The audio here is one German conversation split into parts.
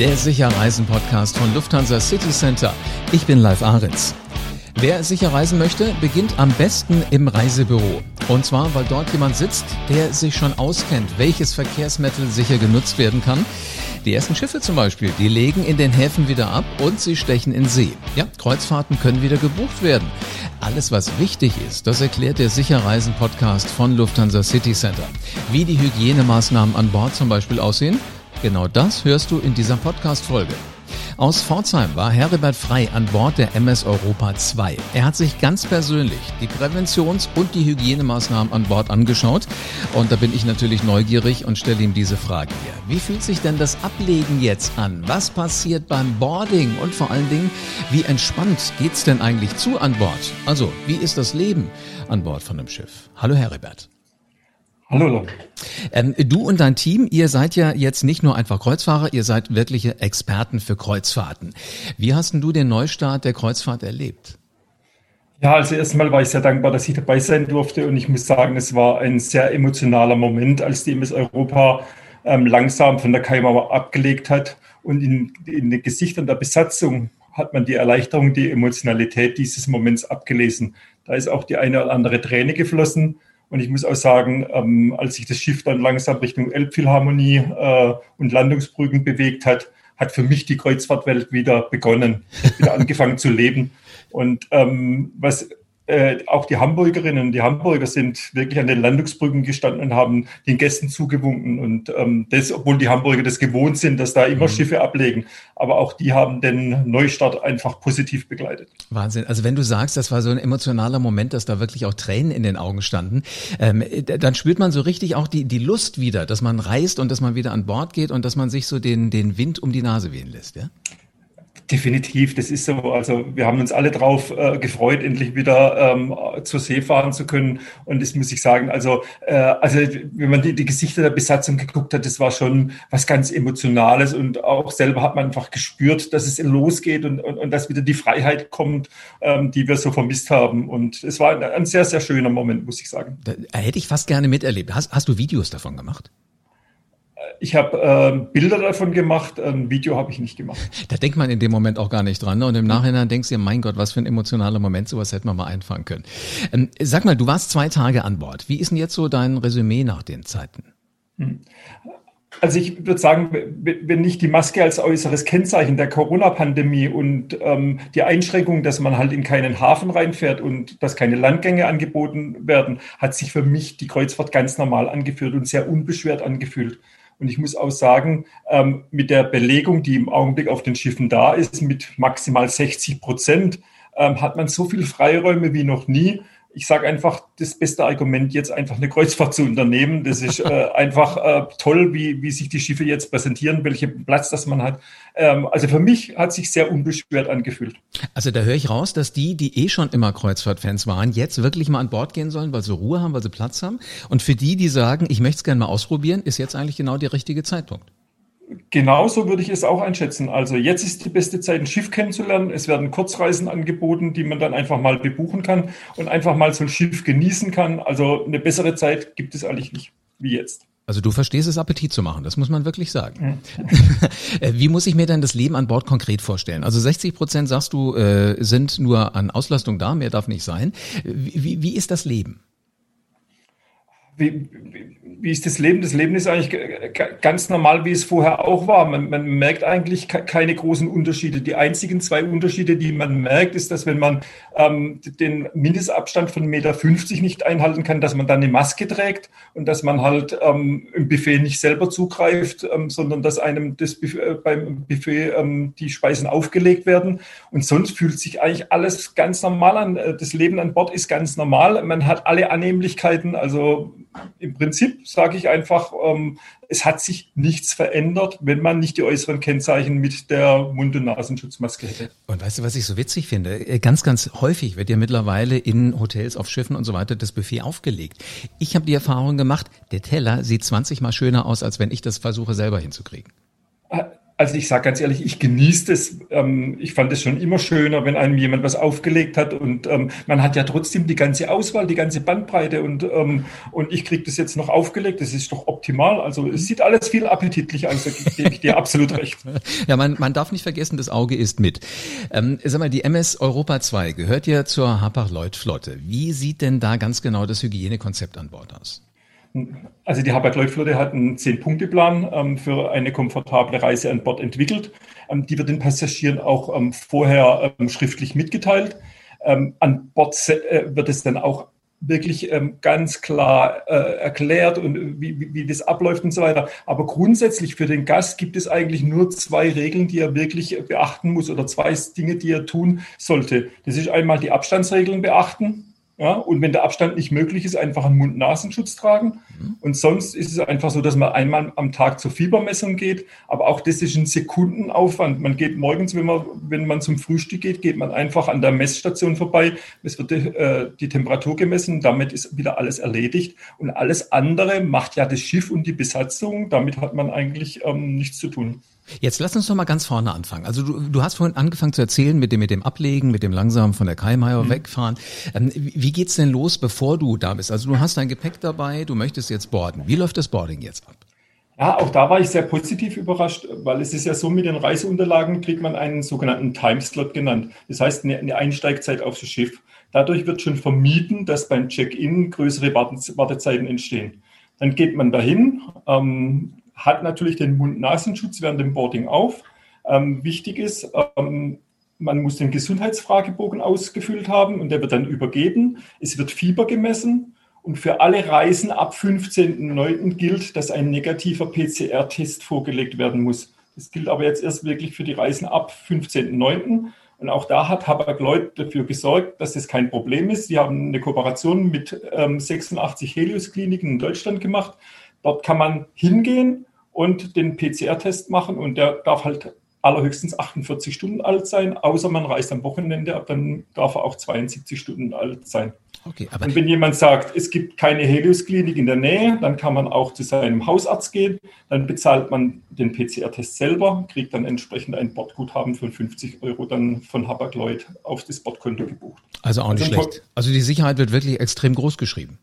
der Sicherreisen-Podcast von Lufthansa City Center. Ich bin Live Ahrens. Wer sicher reisen möchte, beginnt am besten im Reisebüro. Und zwar, weil dort jemand sitzt, der sich schon auskennt, welches Verkehrsmittel sicher genutzt werden kann. Die ersten Schiffe zum Beispiel, die legen in den Häfen wieder ab und sie stechen in See. Ja, Kreuzfahrten können wieder gebucht werden. Alles, was wichtig ist, das erklärt der Sicherreisen-Podcast von Lufthansa City Center. Wie die Hygienemaßnahmen an Bord zum Beispiel aussehen, genau das hörst du in dieser Podcast-Folge. Aus Pforzheim war Heribert Frei an Bord der MS Europa 2. Er hat sich ganz persönlich die Präventions- und die Hygienemaßnahmen an Bord angeschaut. Und da bin ich natürlich neugierig und stelle ihm diese Frage hier. Wie fühlt sich denn das Ablegen jetzt an? Was passiert beim Boarding? Und vor allen Dingen, wie entspannt geht's denn eigentlich zu an Bord? Also, wie ist das Leben an Bord von einem Schiff? Hallo Heribert. Hallo. Ähm, du und dein Team, ihr seid ja jetzt nicht nur einfach Kreuzfahrer, ihr seid wirkliche Experten für Kreuzfahrten. Wie hast denn du den Neustart der Kreuzfahrt erlebt? Ja, also erstmal war ich sehr dankbar, dass ich dabei sein durfte und ich muss sagen, es war ein sehr emotionaler Moment, als die MS Europa ähm, langsam von der Kaimauer abgelegt hat und in, in den Gesichtern der Besatzung hat man die Erleichterung, die Emotionalität dieses Moments abgelesen. Da ist auch die eine oder andere Träne geflossen und ich muss auch sagen, ähm, als sich das Schiff dann langsam Richtung Elbphilharmonie äh, und Landungsbrücken bewegt hat, hat für mich die Kreuzfahrtwelt wieder begonnen, wieder angefangen zu leben. Und ähm, was äh, auch die Hamburgerinnen und die Hamburger sind wirklich an den Landungsbrücken gestanden und haben den Gästen zugewunken. Und ähm, das, obwohl die Hamburger das gewohnt sind, dass da immer mhm. Schiffe ablegen. Aber auch die haben den Neustart einfach positiv begleitet. Wahnsinn. Also wenn du sagst, das war so ein emotionaler Moment, dass da wirklich auch Tränen in den Augen standen, ähm, dann spürt man so richtig auch die, die Lust wieder, dass man reist und dass man wieder an Bord geht und dass man sich so den, den Wind um die Nase wehen lässt, ja? Definitiv, das ist so. Also wir haben uns alle drauf äh, gefreut, endlich wieder ähm, zur See fahren zu können. Und das muss ich sagen, also, äh, also wenn man die, die Gesichter der Besatzung geguckt hat, das war schon was ganz Emotionales. Und auch selber hat man einfach gespürt, dass es losgeht und, und, und dass wieder die Freiheit kommt, ähm, die wir so vermisst haben. Und es war ein, ein sehr, sehr schöner Moment, muss ich sagen. Da hätte ich fast gerne miterlebt. Hast, hast du Videos davon gemacht? Ich habe äh, Bilder davon gemacht, ein Video habe ich nicht gemacht. Da denkt man in dem Moment auch gar nicht dran. Ne? Und im Nachhinein denkst du, mein Gott, was für ein emotionaler Moment, sowas hätte man mal einfangen können. Ähm, sag mal, du warst zwei Tage an Bord. Wie ist denn jetzt so dein Resümee nach den Zeiten? Hm. Also ich würde sagen, wenn nicht die Maske als äußeres Kennzeichen der Corona-Pandemie und ähm, die Einschränkung, dass man halt in keinen Hafen reinfährt und dass keine Landgänge angeboten werden, hat sich für mich die Kreuzfahrt ganz normal angeführt und sehr unbeschwert angefühlt. Und ich muss auch sagen, ähm, mit der Belegung, die im Augenblick auf den Schiffen da ist, mit maximal 60 Prozent, ähm, hat man so viel Freiräume wie noch nie ich sage einfach, das beste Argument, jetzt einfach eine Kreuzfahrt zu unternehmen. Das ist äh, einfach äh, toll, wie, wie sich die Schiffe jetzt präsentieren, welchen Platz das man hat. Ähm, also für mich hat sich sehr unbeschwert angefühlt. Also da höre ich raus, dass die, die eh schon immer Kreuzfahrtfans waren, jetzt wirklich mal an Bord gehen sollen, weil sie Ruhe haben, weil sie Platz haben. Und für die, die sagen, ich möchte es gerne mal ausprobieren, ist jetzt eigentlich genau der richtige Zeitpunkt. Genauso würde ich es auch einschätzen. Also jetzt ist die beste Zeit, ein Schiff kennenzulernen. Es werden Kurzreisen angeboten, die man dann einfach mal bebuchen kann und einfach mal so ein Schiff genießen kann. Also eine bessere Zeit gibt es eigentlich nicht wie jetzt. Also du verstehst es, Appetit zu machen, das muss man wirklich sagen. Äh, wie muss ich mir denn das Leben an Bord konkret vorstellen? Also 60 Prozent, sagst du, äh, sind nur an Auslastung da, mehr darf nicht sein. Wie, wie ist das Leben? Wie, wie ist das Leben? Das Leben ist eigentlich ganz normal, wie es vorher auch war. Man, man, merkt eigentlich keine großen Unterschiede. Die einzigen zwei Unterschiede, die man merkt, ist, dass wenn man ähm, den Mindestabstand von 1,50 Meter nicht einhalten kann, dass man dann eine Maske trägt und dass man halt ähm, im Buffet nicht selber zugreift, ähm, sondern dass einem das Buffet, äh, beim Buffet ähm, die Speisen aufgelegt werden. Und sonst fühlt sich eigentlich alles ganz normal an. Äh, das Leben an Bord ist ganz normal. Man hat alle Annehmlichkeiten. Also im Prinzip sage ich einfach, ähm, es hat sich nichts verändert, wenn man nicht die äußeren Kennzeichen mit der Mund- und Nasenschutzmaske hätte. Und weißt du, was ich so witzig finde? Äh, ganz, ganz häufig wird ja mittlerweile in Hotels, auf Schiffen und so weiter das Buffet aufgelegt. Ich habe die Erfahrung gemacht, der Teller sieht 20 mal schöner aus, als wenn ich das versuche selber hinzukriegen. Also ich sage ganz ehrlich, ich genieße es. Ähm, ich fand es schon immer schöner, wenn einem jemand was aufgelegt hat und ähm, man hat ja trotzdem die ganze Auswahl, die ganze Bandbreite und, ähm, und ich kriege das jetzt noch aufgelegt. Das ist doch optimal. Also es sieht alles viel appetitlicher aus. Da gebe ich dir absolut recht. Ja, man, man darf nicht vergessen, das Auge ist mit. Ähm, sag mal, die MS Europa 2 gehört ja zur Hapag-Lloyd-Flotte. Wie sieht denn da ganz genau das Hygienekonzept an Bord aus? Also die Hapag-Lloyd-Flotte hat einen Zehn-Punkte-Plan ähm, für eine komfortable Reise an Bord entwickelt. Ähm, die wird den Passagieren auch ähm, vorher ähm, schriftlich mitgeteilt. Ähm, an Bord äh, wird es dann auch wirklich ähm, ganz klar äh, erklärt und wie, wie, wie das abläuft und so weiter. Aber grundsätzlich für den Gast gibt es eigentlich nur zwei Regeln, die er wirklich beachten muss oder zwei Dinge, die er tun sollte. Das ist einmal die Abstandsregeln beachten ja, und wenn der Abstand nicht möglich ist, einfach einen Mund-Nasenschutz tragen. Mhm. Und sonst ist es einfach so, dass man einmal am Tag zur Fiebermessung geht. Aber auch das ist ein Sekundenaufwand. Man geht morgens, wenn man, wenn man zum Frühstück geht, geht man einfach an der Messstation vorbei. Es wird äh, die Temperatur gemessen. Damit ist wieder alles erledigt. Und alles andere macht ja das Schiff und die Besatzung. Damit hat man eigentlich ähm, nichts zu tun. Jetzt lass uns doch mal ganz vorne anfangen. Also du, du hast vorhin angefangen zu erzählen mit dem, mit dem Ablegen, mit dem langsam von der Kaimauer mhm. wegfahren. Ähm, wie geht's denn los, bevor du da bist? Also du hast dein Gepäck dabei, du möchtest jetzt boarden. Wie läuft das Boarding jetzt ab? Ja, auch da war ich sehr positiv überrascht, weil es ist ja so, mit den Reiseunterlagen kriegt man einen sogenannten Timeslot genannt. Das heißt, eine Einsteigzeit aufs Schiff. Dadurch wird schon vermieden, dass beim Check-in größere Wartezeiten entstehen. Dann geht man dahin, ähm, hat natürlich den Mund-Nasenschutz während dem Boarding auf. Ähm, wichtig ist, ähm, man muss den Gesundheitsfragebogen ausgefüllt haben und der wird dann übergeben. Es wird Fieber gemessen und für alle Reisen ab 15.09. gilt, dass ein negativer PCR-Test vorgelegt werden muss. Das gilt aber jetzt erst wirklich für die Reisen ab 15.09. Und auch da hat Hapag-Lloyd dafür gesorgt, dass das kein Problem ist. Sie haben eine Kooperation mit ähm, 86 Helios-Kliniken in Deutschland gemacht. Dort kann man hingehen und den PCR-Test machen und der darf halt allerhöchstens 48 Stunden alt sein, außer man reist am Wochenende ab, dann darf er auch 72 Stunden alt sein. Okay, aber und wenn jemand sagt, es gibt keine Helios-Klinik in der Nähe, dann kann man auch zu seinem Hausarzt gehen, dann bezahlt man den PCR-Test selber, kriegt dann entsprechend ein Bordguthaben von 50 Euro dann von Hapag-Lloyd auf das Bordkonto gebucht. Also auch nicht also schlecht. Also die Sicherheit wird wirklich extrem groß geschrieben.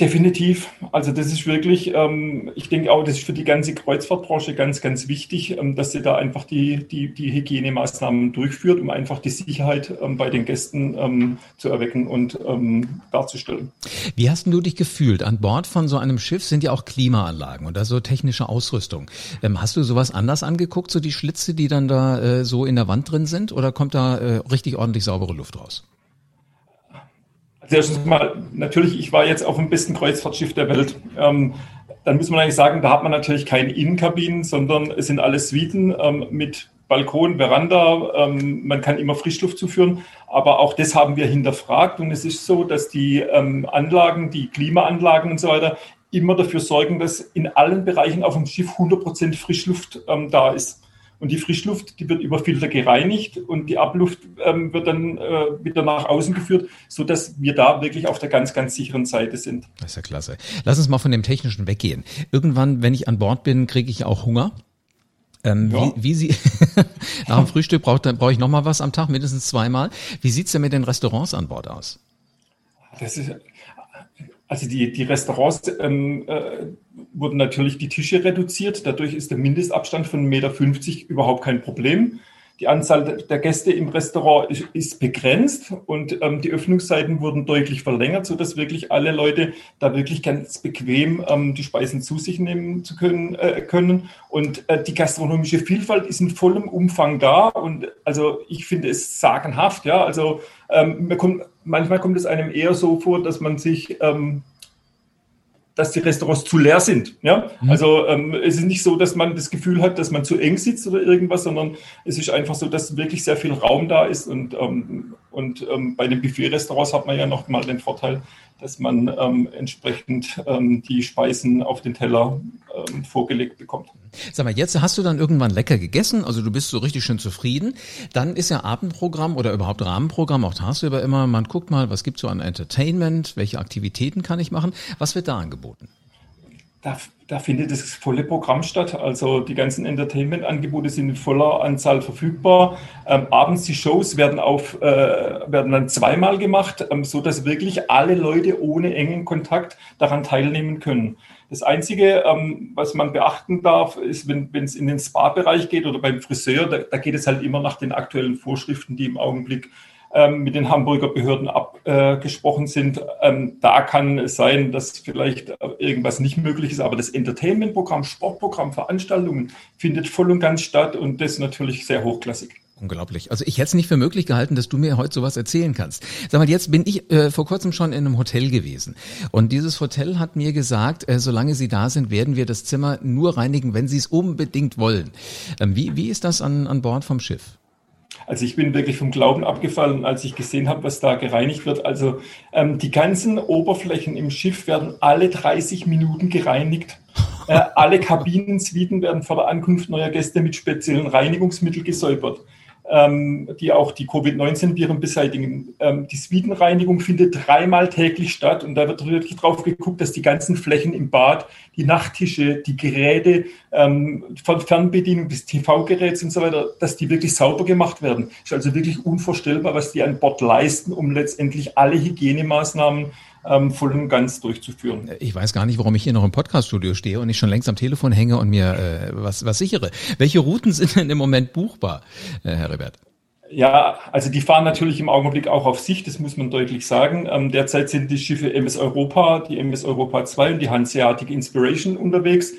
Definitiv. Also das ist wirklich, ähm, ich denke auch, das ist für die ganze Kreuzfahrtbranche ganz, ganz wichtig, ähm, dass sie da einfach die, die, die Hygienemaßnahmen durchführt, um einfach die Sicherheit ähm, bei den Gästen ähm, zu erwecken und ähm, darzustellen. Wie hast du dich gefühlt? An Bord von so einem Schiff sind ja auch Klimaanlagen und da so technische Ausrüstung. Ähm, hast du sowas anders angeguckt, so die Schlitze, die dann da äh, so in der Wand drin sind, oder kommt da äh, richtig ordentlich saubere Luft raus? Also erstens mal, natürlich, ich war jetzt auf dem besten Kreuzfahrtschiff der Welt. Ähm, dann muss man eigentlich sagen, da hat man natürlich keine Innenkabinen, sondern es sind alles Suiten ähm, mit Balkon, Veranda. Ähm, man kann immer Frischluft zuführen. Aber auch das haben wir hinterfragt. Und es ist so, dass die ähm, Anlagen, die Klimaanlagen und so weiter, immer dafür sorgen, dass in allen Bereichen auf dem Schiff 100% Frischluft ähm, da ist. Und die Frischluft, die wird über Filter gereinigt und die Abluft ähm, wird dann äh, wieder nach außen geführt, so dass wir da wirklich auf der ganz, ganz sicheren Seite sind. Das ist ja klasse. Lass uns mal von dem Technischen weggehen. Irgendwann, wenn ich an Bord bin, kriege ich auch Hunger. Ähm, ja. wie, wie Sie nach dem Frühstück braucht, brauche ich noch mal was am Tag, mindestens zweimal. Wie sieht's denn mit den Restaurants an Bord aus? Das ist also die, die Restaurants ähm, äh, wurden natürlich die Tische reduziert. Dadurch ist der Mindestabstand von 1,50 Meter überhaupt kein Problem. Die Anzahl der Gäste im Restaurant ist, begrenzt und ähm, die Öffnungszeiten wurden deutlich verlängert, sodass wirklich alle Leute da wirklich ganz bequem ähm, die Speisen zu sich nehmen zu können. Äh, können. Und äh, die gastronomische Vielfalt ist in vollem Umfang da. Und also ich finde es sagenhaft. Ja, also ähm, kommt, manchmal kommt es einem eher so vor, dass man sich ähm, dass die Restaurants zu leer sind. Ja? Mhm. Also ähm, es ist nicht so, dass man das Gefühl hat, dass man zu eng sitzt oder irgendwas, sondern es ist einfach so, dass wirklich sehr viel Raum da ist. Und, ähm, und ähm, bei den Buffet-Restaurants hat man ja noch mal den Vorteil, dass man ähm, entsprechend ähm, die Speisen auf den Teller ähm, vorgelegt bekommt. Sag mal, jetzt hast du dann irgendwann lecker gegessen, also du bist so richtig schön zufrieden. Dann ist ja Abendprogramm oder überhaupt Rahmenprogramm, auch tagsüber immer, man guckt mal, was gibt's so an Entertainment, welche Aktivitäten kann ich machen, was wird da angeboten? Da, da findet das volle Programm statt. Also die ganzen Entertainment-Angebote sind in voller Anzahl verfügbar. Ähm, abends die Shows werden auf äh, werden dann zweimal gemacht, ähm, so dass wirklich alle Leute ohne engen Kontakt daran teilnehmen können. Das Einzige, ähm, was man beachten darf, ist, wenn es in den Spa-Bereich geht oder beim Friseur, da, da, geht es halt immer nach den aktuellen Vorschriften, die im Augenblick ähm, mit den Hamburger Behörden abgesprochen sind. Ähm, da kann es sein, dass vielleicht irgendwas nicht möglich ist, aber das Entertainment-Programm, Sportprogramm, Veranstaltungen findet voll und ganz statt und das natürlich sehr hochklassig. Unglaublich. Also ich hätte es nicht für möglich gehalten, dass du mir heute sowas erzählen kannst. Sag mal, jetzt bin ich äh, vor kurzem schon in einem Hotel gewesen. Und dieses Hotel hat mir gesagt, äh, solange Sie da sind, werden wir das Zimmer nur reinigen, wenn Sie es unbedingt wollen. Ähm, wie, wie ist das an, an Bord vom Schiff? Also ich bin wirklich vom Glauben abgefallen, als ich gesehen habe, was da gereinigt wird. Also ähm, die ganzen Oberflächen im Schiff werden alle 30 Minuten gereinigt. Äh, alle Kabinensuiten werden vor der Ankunft neuer Gäste mit speziellen Reinigungsmitteln gesäubert ähm, die auch die Covid-19-Viren beseitigen. Ähm, die Suitenreinigung findet dreimal täglich statt und da wird wirklich drauf geguckt, dass die ganzen Flächen im Bad, die Nachttische, die Geräte, ähm, von Fernbedienung des TV-Geräts und so weiter, dass die wirklich sauber gemacht werden. Ist also wirklich unvorstellbar, was die an Bord leisten, um letztendlich alle Hygienemaßnahmen ähm, voll und ganz durchzuführen. Ich weiß gar nicht, warum ich hier noch im Podcaststudio stehe und ich schon längst am Telefon hänge und mir äh, was, was sichere. Welche Routen sind denn im Moment buchbar, äh, Herr Rebert? Ja, also die fahren natürlich im Augenblick auch auf Sicht, das muss man deutlich sagen. Ähm, derzeit sind die Schiffe MS Europa, die MS Europa 2 und die Hanseatic Inspiration unterwegs.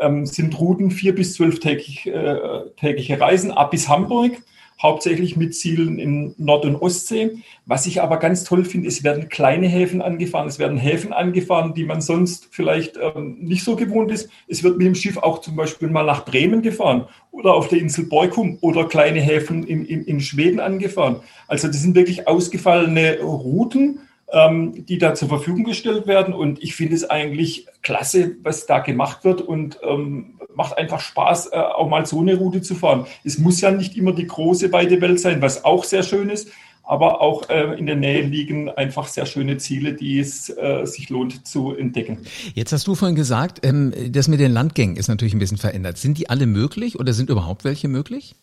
Ähm, sind Routen vier bis zwölftägige äh, tägliche Reisen ab bis Hamburg hauptsächlich mit Zielen in Nord- und Ostsee. Was ich aber ganz toll finde, es werden kleine Häfen angefahren, es werden Häfen angefahren, die man sonst vielleicht ähm, nicht so gewohnt ist. Es wird mit dem Schiff auch zum Beispiel mal nach Bremen gefahren oder auf der Insel Borkum oder kleine Häfen in, in, in Schweden angefahren. Also das sind wirklich ausgefallene Routen, ähm, die da zur Verfügung gestellt werden. Und ich finde es eigentlich klasse, was da gemacht wird und ähm, macht einfach Spaß, äh, auch mal so eine Route zu fahren. Es muss ja nicht immer die große weite Welt sein, was auch sehr schön ist, aber auch äh, in der Nähe liegen einfach sehr schöne Ziele, die es äh, sich lohnt zu entdecken. Jetzt hast du vorhin gesagt, ähm, das mit den Landgängen ist natürlich ein bisschen verändert. Sind die alle möglich oder sind überhaupt welche möglich?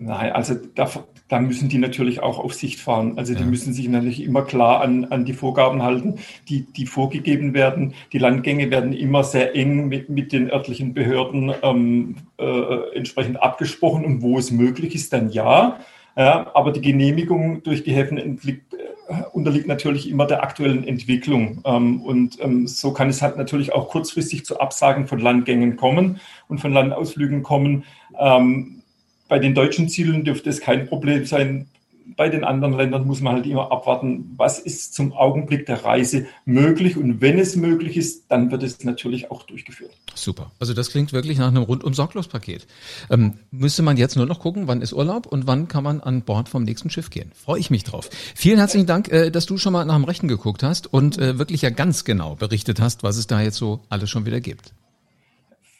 Nein, also da, da müssen die natürlich auch auf Sicht fahren. Also die ja. müssen sich natürlich immer klar an, an die Vorgaben halten, die, die vorgegeben werden. Die Landgänge werden immer sehr eng mit, mit den örtlichen Behörden ähm, äh, entsprechend abgesprochen und wo es möglich ist, dann ja. ja aber die Genehmigung durch die Häfen entliegt, äh, unterliegt natürlich immer der aktuellen Entwicklung. Ähm, und ähm, so kann es halt natürlich auch kurzfristig zu Absagen von Landgängen kommen und von Landausflügen kommen. Bei den deutschen Zielen dürfte es kein Problem sein. Bei den anderen Ländern muss man halt immer abwarten, was ist zum Augenblick der Reise möglich. Und wenn es möglich ist, dann wird es natürlich auch durchgeführt. Super. Also das klingt wirklich nach einem rundum sorglos Paket. Ähm, müsste man jetzt nur noch gucken, wann ist Urlaub und wann kann man an Bord vom nächsten Schiff gehen. Freue ich mich drauf. Vielen herzlichen Dank, äh, dass du schon mal nach dem Rechten geguckt hast und äh, wirklich ja ganz genau berichtet hast, was es da jetzt so alles schon wieder gibt.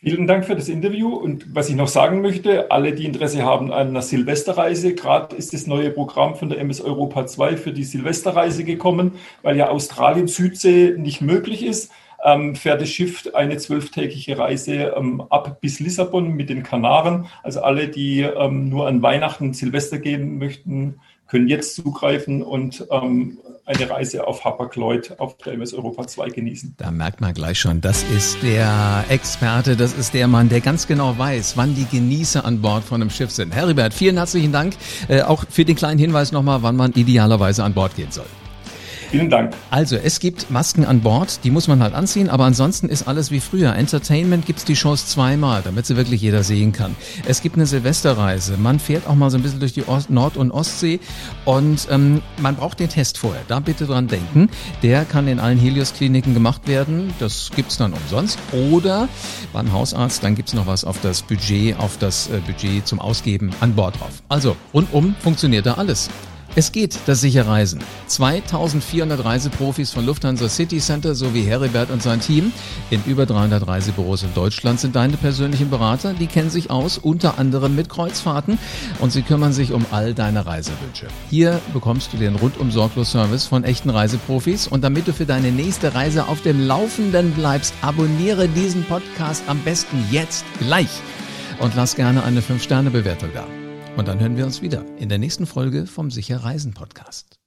Vielen Dank für das Interview. Und was ich noch sagen möchte, alle, die Interesse haben an einer Silvesterreise, gerade ist das neue Programm von der MS Europa 2 für die Silvesterreise gekommen, weil ja Australien Südsee nicht möglich ist. Ähm, fährt das Schiff eine zwölftägige Reise ähm, ab bis Lissabon mit den Kanaren. Also alle, die ähm, nur an Weihnachten Silvester gehen möchten, können jetzt zugreifen und ähm, eine Reise auf Hapag-Lloyd auf der MS Europa 2 genießen. Da merkt man gleich schon, das ist der Experte, das ist der Mann, der ganz genau weiß, wann die Genießer an Bord von einem Schiff sind. Heribert, vielen herzlichen Dank. Äh, auch für den kleinen Hinweis nochmal, wann man idealerweise an Bord gehen soll. Vielen Dank. Also, es gibt Masken an Bord, die muss man halt anziehen, aber ansonsten ist alles wie früher. Entertainment gibt's die Shows zweimal, damit sie wirklich jeder sehen kann. Es gibt eine Silvesterreise, man fährt auch mal so ein bisschen durch die Ost Nord- und Ostsee und ähm, man braucht den Test vorher. Da bitte dran denken. Der kann in allen Helios-Kliniken gemacht werden. Das gibt's dann umsonst. Oder beim Hausarzt, dann gibt's noch was auf das Budget, auf das äh, Budget zum Ausgeben an Bord drauf. Also, rundum funktioniert da alles. Es geht, das sicher Reisen. 2400 Reiseprofis von Lufthansa City Center sowie Heribert und sein Team in über 300 Reisebüros in Deutschland sind deine persönlichen Berater. Die kennen sich aus, unter anderem mit Kreuzfahrten und sie kümmern sich um all deine Reisewünsche. Hier bekommst du den rundum sorglos Service von echten Reiseprofis und damit du für deine nächste Reise auf dem Laufenden bleibst, abonniere diesen Podcast am besten jetzt gleich und lass gerne eine 5-Sterne-Bewertung da. Und dann hören wir uns wieder in der nächsten Folge vom Sicher Reisen Podcast.